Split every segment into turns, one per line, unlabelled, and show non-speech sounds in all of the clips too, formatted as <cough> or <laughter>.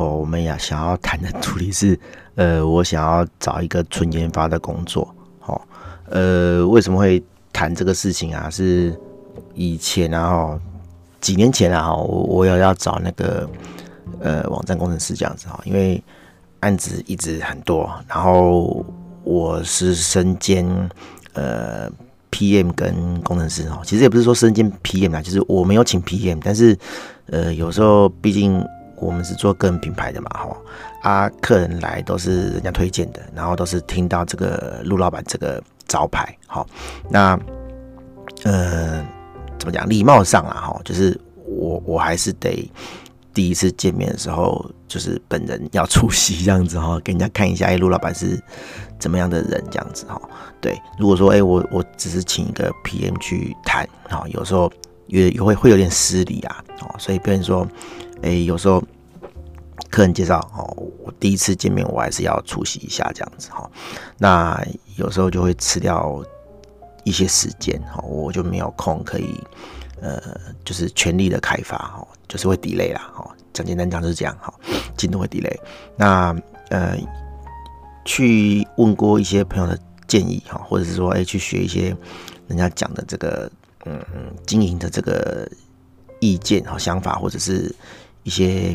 哦，我们也想要谈的主题是，呃，我想要找一个纯研发的工作。哦，呃，为什么会谈这个事情啊？是以前啊，几年前啊，我我有要找那个呃网站工程师这样子哈，因为案子一直很多，然后我是身兼呃 PM 跟工程师哦，其实也不是说身兼 PM 啊，就是我没有请 PM，但是呃有时候毕竟。我们是做个人品牌的嘛，哈啊，客人来都是人家推荐的，然后都是听到这个陆老板这个招牌，好，那呃怎么讲？礼貌上啊，哈，就是我我还是得第一次见面的时候，就是本人要出席这样子哈，给人家看一下，哎，陆老板是怎么样的人这样子哈。对，如果说哎，我我只是请一个 PM 去谈，哈，有时候也也会会有点失礼啊，哦，所以别人说。哎、有时候客人介绍哦，我第一次见面，我还是要出席一下这样子哈。那有时候就会吃掉一些时间哈，我就没有空可以呃，就是全力的开发哈，就是会 delay 啦哈。讲简单讲就是这样哈，进度会 delay。那呃，去问过一些朋友的建议哈，或者是说哎、欸，去学一些人家讲的这个嗯经营的这个意见和想法，或者是。一些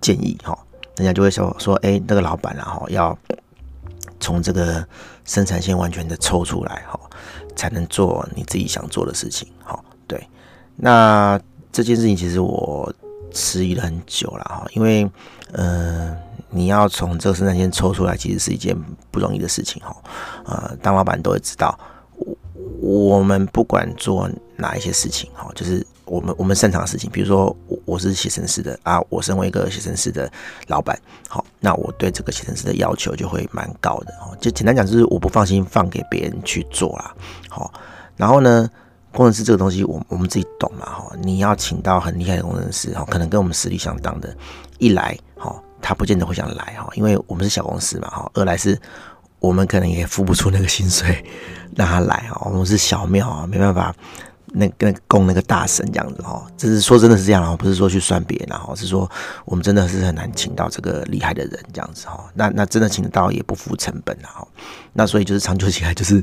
建议哈，人家就会说说，哎，那个老板啊，哈，要从这个生产线完全的抽出来哈，才能做你自己想做的事情哈。对，那这件事情其实我迟疑了很久了哈，因为呃，你要从这个生产线抽出来，其实是一件不容易的事情哈。呃，当老板都会知道，我我们不管做哪一些事情哈，就是。我们我们擅长的事情，比如说我我是写程式的啊，我身为一个写程式的老板，好，那我对这个写程式的要求就会蛮高的哦。就简单讲，就是我不放心放给别人去做啦，好，然后呢，工程师这个东西，我我们自己懂嘛，哈，你要请到很厉害的工程师，哈，可能跟我们实力相当的，一来，哈，他不见得会想来，哈，因为我们是小公司嘛，哈，二来是我们可能也付不出那个薪水让他来，哈，我们是小庙啊，没办法。那跟供那个大神这样子哈，这是说真的是这样哦，不是说去算别人哈，是说我们真的是很难请到这个厉害的人这样子哈。那那真的请得到也不付成本哈。那所以就是长久起来就是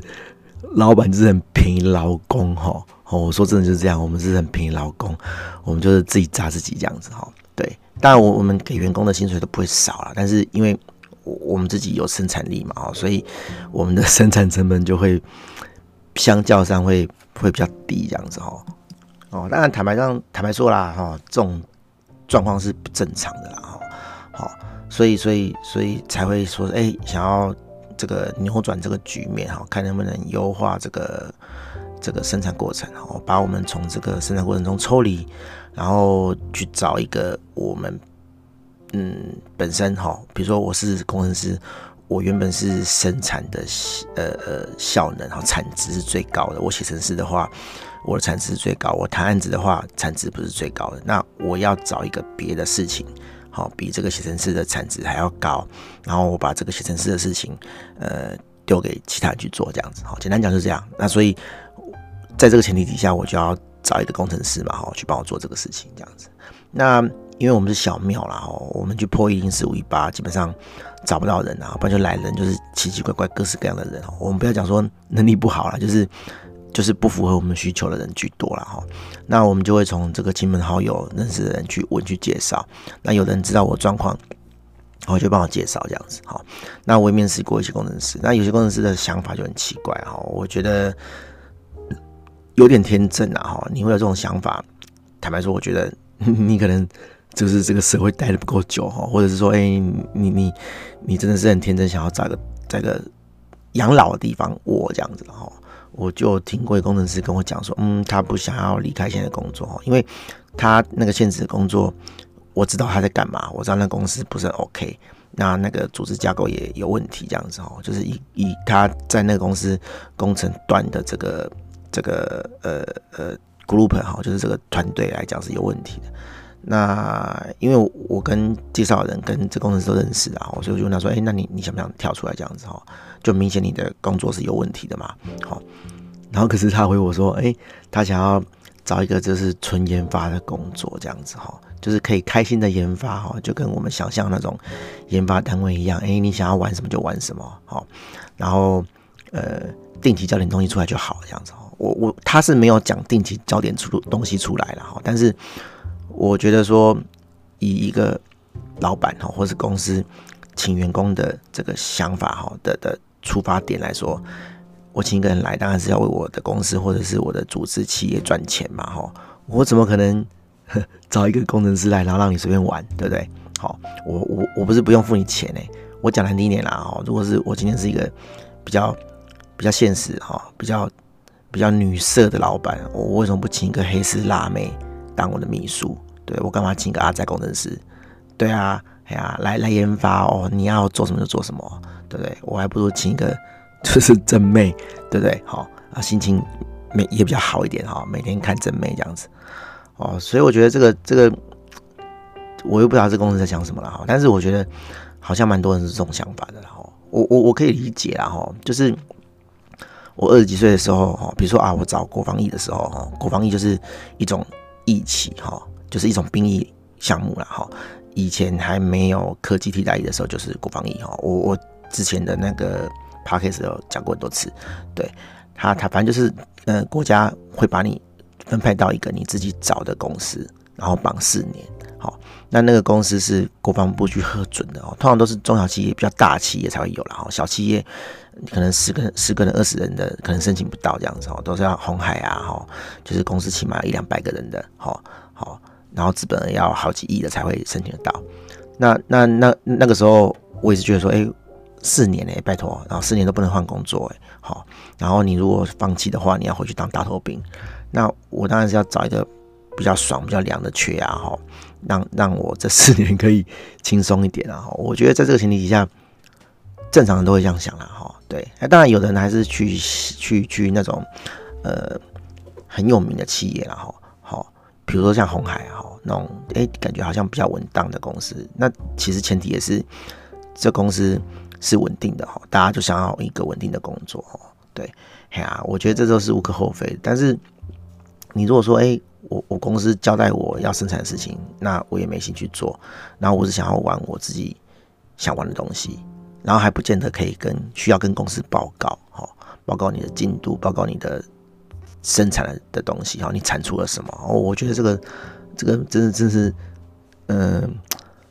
老板就是很便宜劳工哈。我说真的就是这样，我们是很便宜劳工，我们就是自己榨自己这样子哈。对，当然我我们给员工的薪水都不会少了，但是因为我我们自己有生产力嘛哦，所以我们的生产成本就会相较上会。会比较低这样子哈，哦，当然坦白上坦白说啦哈，这种状况是不正常的啦哈，好，所以所以所以才会说，哎，想要这个扭转这个局面哈，看能不能优化这个这个生产过程，哈，把我们从这个生产过程中抽离，然后去找一个我们嗯本身哈，比如说我是工程师。我原本是生产的呃呃效能哈，产值是最高的。我写程式的话，我的产值是最高。我谈案子的话，产值不是最高。的。那我要找一个别的事情，好，比这个写程式的产值还要高。然后我把这个写程式的事情，呃，丢给其他人去做，这样子。好，简单讲就是这样。那所以，在这个前提底下，我就要找一个工程师嘛，哈，去帮我做这个事情，这样子。那因为我们是小庙啦，哈，我们去破一零四五一八，基本上。找不到人啊，不然就来人就是奇奇怪怪、各式各样的人。我们不要讲说能力不好啦，就是就是不符合我们需求的人居多了哈。那我们就会从这个亲朋好友认识的人去问去介绍。那有人知道我状况，然后就帮我介绍这样子哈。那我也面试过一些工程师，那有些工程师的想法就很奇怪哈。我觉得有点天真啊哈。你会有这种想法？坦白说，我觉得你可能。就是这个社会待的不够久哈，或者是说，哎、你你你真的是很天真，想要找个找个养老的地方我这样子的哈。我就听过一工程师跟我讲说，嗯，他不想要离开现在工作哈，因为他那个现职的工作，我知道他在干嘛，我知道那公司不是很 OK，那那个组织架构也有问题，这样子哦，就是以以他在那个公司工程端的这个这个呃呃 group 哈，就是这个团队来讲是有问题的。那因为我跟介绍人跟这工程师都认识啊，所以我就问他说：“哎，那你你想不想跳出来这样子哈？就明显你的工作是有问题的嘛。”好，然后可是他回我说：“哎，他想要找一个就是纯研发的工作这样子哈，就是可以开心的研发哈，就跟我们想象那种研发单位一样。哎，你想要玩什么就玩什么好，然后呃定期交点东西出来就好这样子。我我他是没有讲定期交点出东西出来了哈，但是。我觉得说，以一个老板哈，或是公司请员工的这个想法哈的的出发点来说，我请一个人来，当然是要为我的公司或者是我的组织企业赚钱嘛哈。我怎么可能 <laughs> 找一个工程师来，然后让你随便玩，对不对？好，我我我不是不用付你钱哎，我讲难听点啦哈。如果是我今天是一个比较比较现实哈，比较比较女色的老板，我为什么不请一个黑丝辣妹？当我的秘书，对，我干嘛请个阿宅工程师？对啊，哎呀，来来研发哦，你要做什么就做什么，对不对？我还不如请一个 <laughs> 就是正妹，对不对？好啊，心情每也比较好一点哈，每天看正妹这样子哦，所以我觉得这个这个，我又不知道这公司在想什么了哈，但是我觉得好像蛮多人是这种想法的哈，我我我可以理解啦哈，就是我二十几岁的时候哈，比如说啊，我找国防役的时候哈，国防役就是一种。役期哈，就是一种兵役项目了哈。以前还没有科技替代役的时候，就是国防役哈。我我之前的那个 podcast 有讲过很多次，对他他反正就是，呃，国家会把你分配到一个你自己找的公司，然后绑四年。好，那那个公司是国防部去核准的哦，通常都是中小企业比较大企业才会有了哈，小企业可能十个人、十个人、二十人的可能申请不到这样子哦，都是要红海啊哈，就是公司起码一两百个人的，好好，然后资本要好几亿的才会申请得到。那那那那个时候，我也是觉得说，哎，四年哎，拜托，然后四年都不能换工作哎，好，然后你如果放弃的话，你要回去当大头兵，那我当然是要找一个比较爽、比较凉的缺啊哈。让让我这四年可以轻松一点啊！我觉得在这个前提底下，正常人都会这样想啦。哈。对，那当然有的人还是去去去那种呃很有名的企业啦。哈。好，比如说像红海哈那种，哎，感觉好像比较稳当的公司。那其实前提也是这公司是稳定的哈，大家就想要一个稳定的工作。对，哎呀，我觉得这都是无可厚非。但是你如果说，哎。我我公司交代我要生产的事情，那我也没兴趣做。然后我只想要玩我自己想玩的东西，然后还不见得可以跟需要跟公司报告，哈，报告你的进度，报告你的生产的东西，哈，你产出了什么？哦，我觉得这个这个真的真是，嗯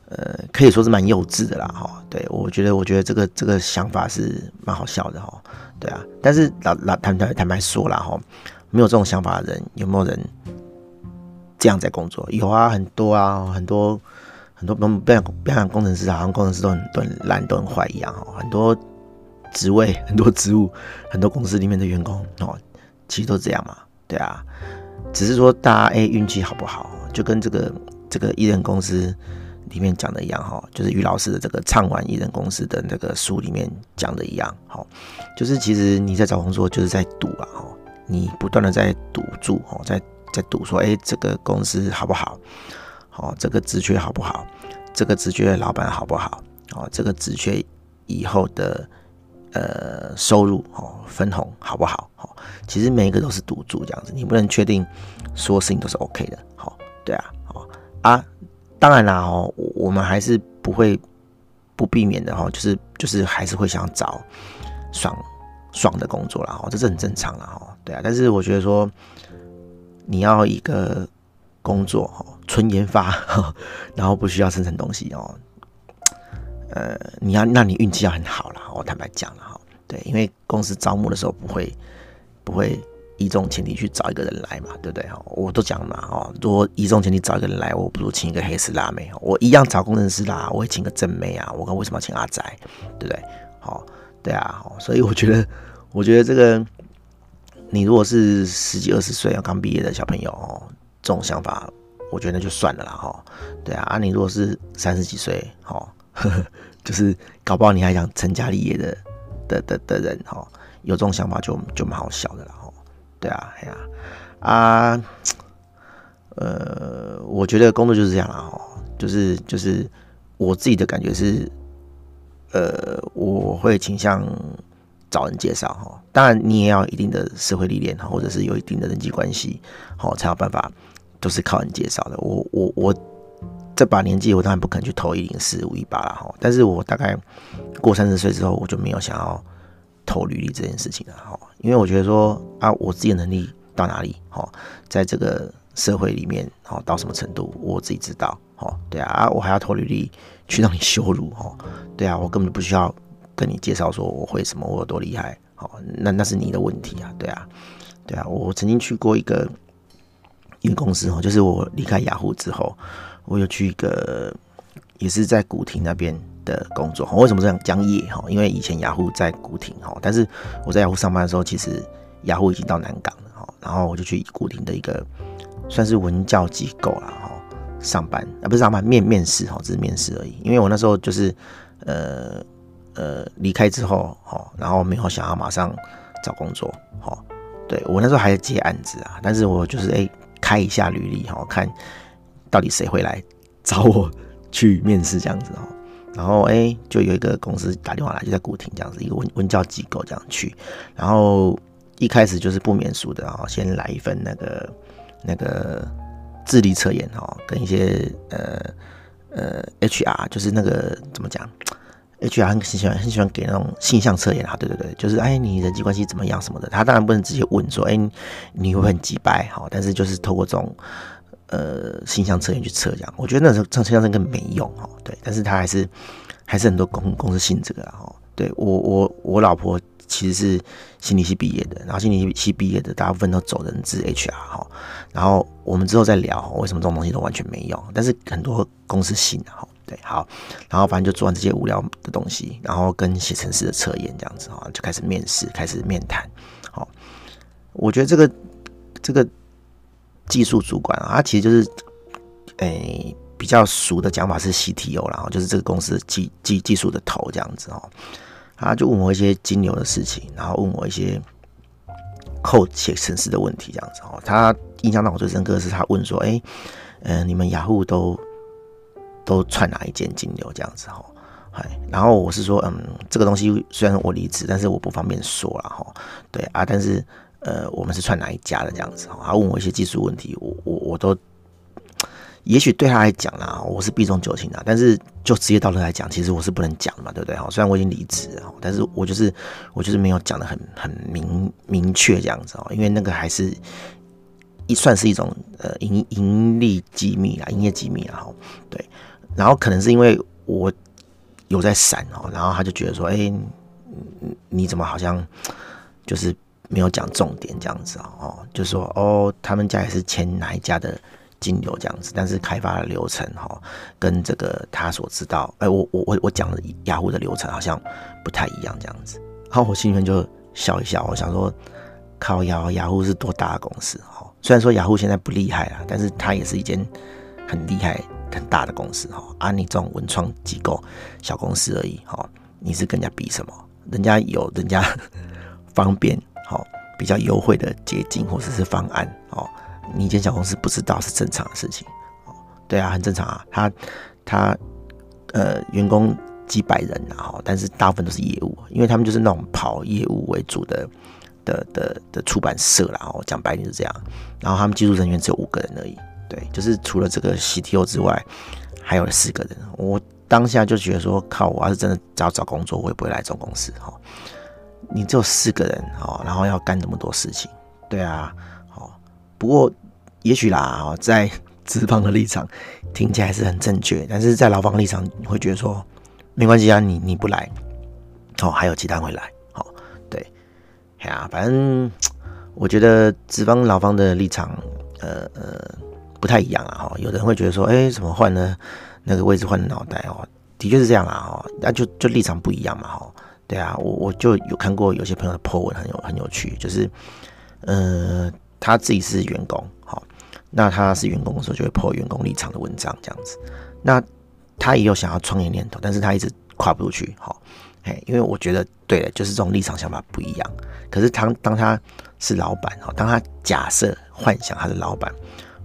呃，可以说是蛮幼稚的啦，哈。对，我觉得我觉得这个这个想法是蛮好笑的，哈。对啊，但是老老坦坦坦白说了，哈，没有这种想法的人，有没有人？这样在工作有啊，很多啊，很多很多不不像不像工程师，好像工程师都很都很烂，都很坏一样哦。很多职位、很多职务、很多公司里面的员工哦，其实都这样嘛，对啊。只是说大家哎运气好不好，就跟这个这个艺人公司里面讲的一样哈，就是于老师的这个唱完艺人公司的那个书里面讲的一样，好，就是其实你在找工作就是在赌啊，你不断的在赌注哦，在。在赌说，哎，这个公司好不好？哦，这个职缺好不好？这个职缺老板好不好？哦，这个职缺以后的呃收入哦分红好不好？好，其实每一个都是赌注这样子，你不能确定所有事情都是 OK 的。好，对啊，好啊，当然啦，哦，我们还是不会不避免的哈，就是就是还是会想找爽爽的工作啦，哦，这是很正常啦，哦，对啊，但是我觉得说。你要一个工作哈，纯研发，然后不需要生产东西哦。呃，你要，那你运气要很好啦。我坦白讲了哈，对，因为公司招募的时候不会不会以这种前提去找一个人来嘛，对不对哈？我都讲了嘛，哦，如果以这种前提找一个人来，我不如请一个黑丝辣妹，我一样找工程师啦，我会请个正妹啊，我跟为什么要请阿宅，对不对？好，对啊，所以我觉得，我觉得这个。你如果是十几二十岁啊，刚毕业的小朋友哦，这种想法，我觉得就算了啦哈。对啊，啊，你如果是三十几岁，哈，<laughs> 就是搞不好你还想成家立业的的的的人哈，有这种想法就就蛮好笑的啦哈。对啊，哎呀啊，呃，我觉得工作就是这样啦哈，就是就是我自己的感觉是，呃，我会倾向找人介绍哈。当然，你也要一定的社会历练哈，或者是有一定的人际关系，好才有办法，都是靠人介绍的。我我我。这把年纪，我当然不可能去投一零四五一八了哈。但是我大概过三十岁之后，我就没有想要投履历这件事情了哈。因为我觉得说啊，我自己的能力到哪里哈，在这个社会里面哈，到什么程度我自己知道哈。对啊，啊我还要投履历去让你羞辱哈。对啊，我根本不需要跟你介绍说我会什么，我有多厉害。好，那那是你的问题啊。对啊，对啊，我曾经去过一个一个公司哈，就是我离开雅虎之后。我有去一个，也是在古亭那边的工作。为什么这样讲业哈？因为以前雅虎在古亭哈，但是我在雅虎上班的时候，其实雅虎已经到南港了哈。然后我就去古亭的一个算是文教机构啦哈，上班啊不是上班面面试哈，只是面试而已。因为我那时候就是呃呃离开之后哈，然后没有想要马上找工作哈。对，我那时候还在接案子啊，但是我就是哎、开一下履历哈，看。到底谁会来找我去面试这样子哦？然后哎、就有一个公司打电话来，就在古亭这样子，一个文文教机构这样去。然后一开始就是不免俗的啊，先来一份那个那个智力测验哈，跟一些呃呃 HR，就是那个怎么讲，HR 很喜欢很喜欢给那种性向测验啊，对对对，就是哎你人际关系怎么样什么的，他当然不能直接问说哎、你会很急掰哈，但是就是透过这种。呃，性向测验去测这样，我觉得那时候测性向测根本没用哈。对，但是他还是还是很多公公司信这个哈。对我我我老婆其实是心理系毕业的，然后心理系毕业的大部分都走人资 HR 哈。然后我们之后再聊为什么这种东西都完全没用，但是很多公司信哈。好，然后反正就做完这些无聊的东西，然后跟写程式的测验这样子哈，就开始面试，开始面谈。好，我觉得这个这个。技术主管啊，他其实就是，诶、比较熟的讲法是 CTO 然后就是这个公司技技技术的头这样子哦。他就问我一些金牛的事情，然后问我一些 code 写程式的问题这样子哦。他印象让我最深刻的是他问说，诶、嗯、你们雅虎都都串哪一间金流这样子哦？哎，然后我是说，嗯，这个东西虽然我离职，但是我不方便说了哈。对啊，但是。呃，我们是串哪一家的这样子？他问我一些技术问题，我我我都，也许对他来讲啦，我是避重就轻的。但是就职业道德来讲，其实我是不能讲嘛，对不对？哈，虽然我已经离职了，但是我就是我就是没有讲的很很明明确这样子哦，因为那个还是一算是一种呃盈盈利机密啦，营业机密啊，对。然后可能是因为我有在闪哦，然后他就觉得说，哎，你怎么好像就是。没有讲重点这样子哦，就说哦，他们家也是签哪一家的金流这样子，但是开发的流程哈，跟这个他所知道，哎，我我我我讲的雅虎的流程好像不太一样这样子，然后我心里面就笑一笑，我想说，靠雅雅虎是多大的公司哈？虽然说雅虎现在不厉害了，但是它也是一间很厉害很大的公司哈。啊，你这种文创机构小公司而已哈，你是跟人家比什么？人家有人家 <laughs> 方便。哦，比较优惠的捷径或者是方案哦，你一间小公司不知道是正常的事情哦，对啊，很正常啊。他他呃员工几百人然啊，但是大部分都是业务，因为他们就是那种跑业务为主的的的的出版社啦。哦，讲白点是这样。然后他们技术人员只有五个人而已，对，就是除了这个 CTO 之外，还有四个人。我当下就觉得说，靠，我要是真的找找工作，我也不会来这种公司哈。你只有四个人哦，然后要干那么多事情，对啊，哦，不过也许啦，哦在资方的立场听起来是很正确，但是在劳方立场你会觉得说没关系啊，你你不来，哦，还有其他人会来，好，对，哎呀，反正我觉得资方劳方的立场，呃呃，不太一样啊，哈，有人会觉得说，哎，怎么换呢？那个位置换脑袋哦，的确是这样啊，哈，那就就立场不一样嘛，哈。对啊，我我就有看过有些朋友的 po 文很有很有趣，就是，呃，他自己是员工，好，那他是员工的时候就会 po 员工立场的文章这样子，那他也有想要创业念头，但是他一直跨不出去，哈，哎，因为我觉得对，就是这种立场想法不一样。可是当当他是老板，哈，当他假设幻想他的老板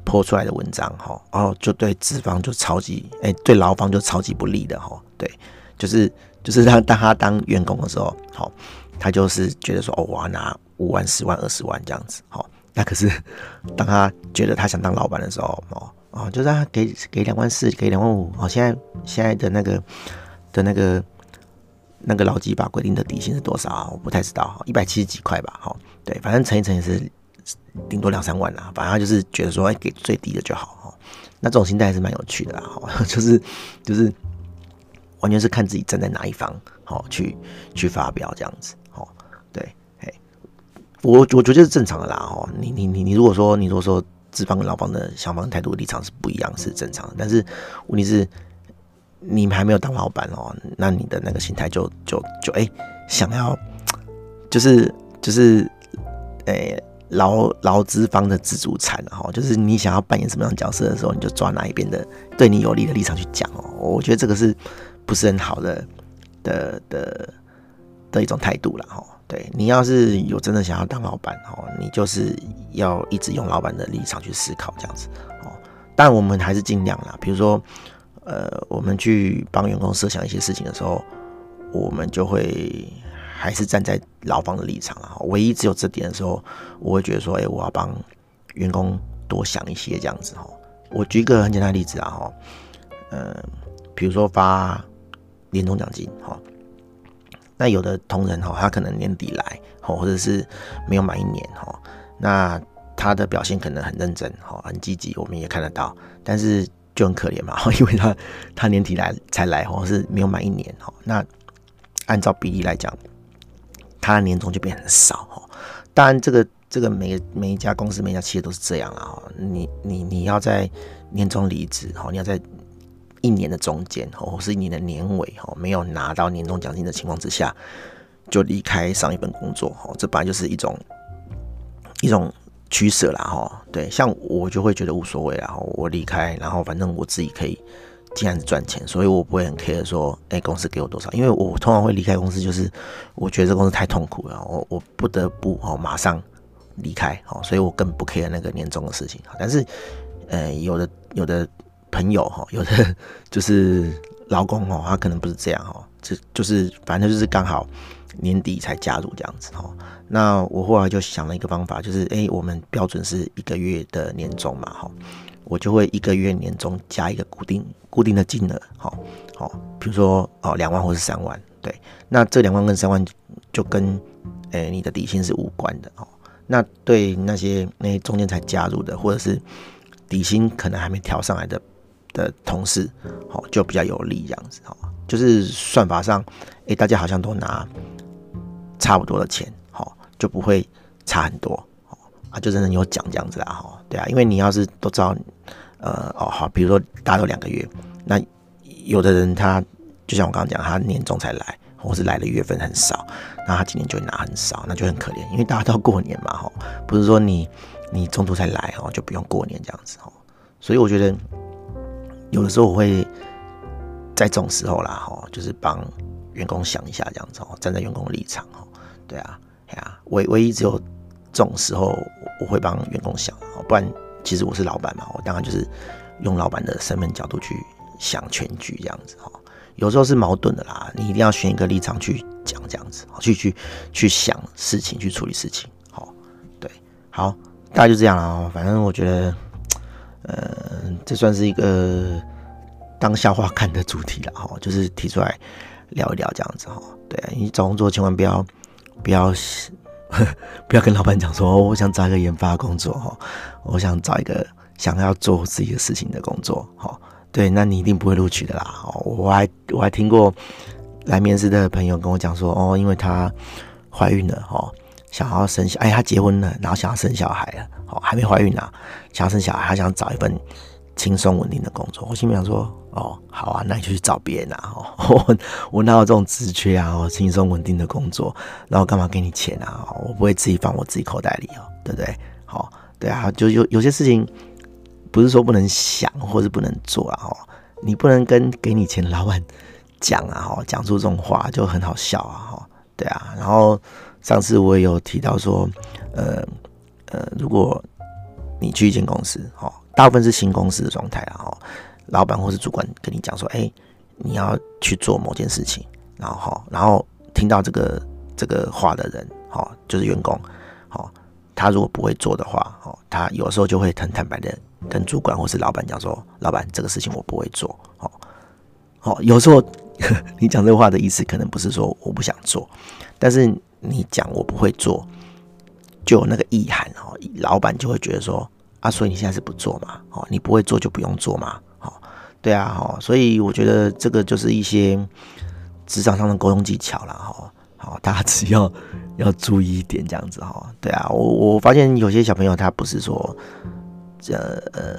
泼出来的文章，哈，然后就对资方就超级，哎，对劳方就超级不利的，哈，对，就是就是他当他当员工的时候，好，他就是觉得说，哦，我要拿五万、十万、二十万这样子，好，那可是 <laughs> 当他觉得他想当老板的时候，哦。哦，就是他给给两万四，给两万五。哦，现在现在的那个的那个那个劳基法规定的底薪是多少？我不太知道，一百七十几块吧。好，对，反正乘一乘也是顶多两三万啦。反正就是觉得说，哎，给最低的就好。哈，那这种心态还是蛮有趣的啦。哈，<laughs> 就是就是完全是看自己站在哪一方，好去去发表这样子。好，对，哎，我我觉得是正常的啦。哈，你你你你如果说你如果说。资方跟劳方的想法、态度、立场是不一样，是正常的。但是问题是，你们还没有当老板哦，那你的那个心态就就就哎、想要就是就是诶劳劳资方的自助餐哈，就是你想要扮演什么样角色的时候，你就抓哪一边的对你有利的立场去讲哦。我觉得这个是不是很好的的的的一种态度了哈。对，你要是有真的想要当老板哦，你就是要一直用老板的立场去思考这样子哦。但我们还是尽量啦，比如说，呃，我们去帮员工设想一些事情的时候，我们就会还是站在劳方的立场啊。唯一只有这点的时候，我会觉得说，哎，我要帮员工多想一些这样子哦。我举一个很简单的例子啊，哈，呃，比如说发年终奖金哈。那有的同仁哈，他可能年底来哈，或者是没有满一年哈，那他的表现可能很认真哈，很积极，我们也看得到，但是就很可怜嘛，<laughs> 因为他他年底来才来，或是没有满一年哈，那按照比例来讲，他的年终就变很少哈。当然，这个这个每每一家公司每一家企业都是这样啊，你你你要在年终离职哈，你要在。一年的中间，或是一年的年尾，哈，没有拿到年终奖金的情况之下，就离开上一份工作，哈，这本来就是一种一种取舍啦，哈，对，像我就会觉得无所谓啦，我离开，然后反正我自己可以这样子赚钱，所以我不会很 care 说，哎，公司给我多少，因为我通常会离开公司，就是我觉得这公司太痛苦了，我我不得不哦马上离开，哦，所以我更不 care 那个年终的事情，但是，呃，有的有的。朋友哈，有的就是劳工哦，他可能不是这样哈，就就是反正就是刚好年底才加入这样子哈。那我后来就想了一个方法，就是诶，我们标准是一个月的年终嘛哈，我就会一个月年终加一个固定固定的金额，好，好，比如说哦两万或是三万，对，那这两万跟三万就跟诶你的底薪是无关的哦。那对那些那些中间才加入的，或者是底薪可能还没调上来的。的同事，好，就比较有利这样子，哈，就是算法上，诶，大家好像都拿差不多的钱，好，就不会差很多，啊，就真的有奖这样子啊，哈，对啊，因为你要是都知道，呃，哦，好，比如说大家都两个月，那有的人他就像我刚刚讲，他年终才来，或是来的月份很少，那他今年就会拿很少，那就很可怜，因为大家都过年嘛，哈，不是说你你中途才来，哈，就不用过年这样子，哈，所以我觉得。有的时候我会在这种时候啦，哈，就是帮员工想一下这样子哦，站在员工的立场哦，对啊，哎呀，唯唯一只有这种时候我会帮员工想，不然其实我是老板嘛，我当然就是用老板的身份角度去想全局这样子哈。有时候是矛盾的啦，你一定要选一个立场去讲这样子，去去去想事情，去处理事情，好，对，好，大概就这样了，反正我觉得。呃，这算是一个当笑话看的主题了哈，就是提出来聊一聊这样子哈。对，你找工作千万不要不要 <laughs> 不要跟老板讲说，我想找一个研发工作哈，我想找一个想要做自己的事情的工作哈。对，那你一定不会录取的啦。我还我还听过来面试的朋友跟我讲说，哦，因为她怀孕了哈。想要生小，哎，他结婚了，然后想要生小孩了，哦，还没怀孕呢，想要生小孩，他想找一份轻松稳定的工作。我心里想说，哦，好啊，那你就去找别人啊，哦，<laughs> 我我哪有这种职缺啊，哦，轻松稳定的工作，然后干嘛给你钱啊？我不会自己放我自己口袋里哦，对不对？好，对啊，就有有些事情不是说不能想或是不能做啊，哦，你不能跟给你钱的老板讲啊，哦，讲出这种话就很好笑啊，哈，对啊。然后上次我也有提到说，呃呃，如果你去一间公司，哦，大部分是新公司的状态啊，哦，老板或是主管跟你讲说，哎，你要去做某件事情，然后，然后听到这个这个话的人，哈，就是员工，哈，他如果不会做的话，哈，他有时候就会很坦白的跟主管或是老板讲说，老板，这个事情我不会做，哈，好，有时候 <laughs> 你讲这个话的意思可能不是说我不想做，但是你讲我不会做。就有那个意涵哦，老板就会觉得说啊，所以你现在是不做嘛？哦，你不会做就不用做嘛？对啊，哈，所以我觉得这个就是一些职场上的沟通技巧了，哈，好，大家只要要注意一点这样子哈。对啊，我我发现有些小朋友他不是说这呃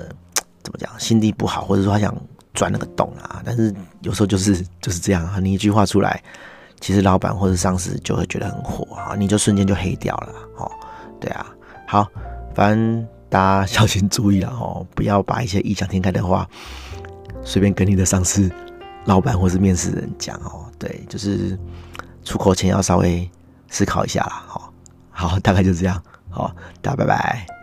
怎么讲心地不好，或者说他想钻那个洞啊，但是有时候就是就是这样，你一句话出来，其实老板或者上司就会觉得很火啊，你就瞬间就黑掉了，哦。对啊，好，反正大家 <laughs> 小心注意了哦，不要把一些异想天开的话随便跟你的上司、老板或是面试人讲哦。对，就是出口前要稍微思考一下啦。好，好，大概就这样。好，大家拜拜。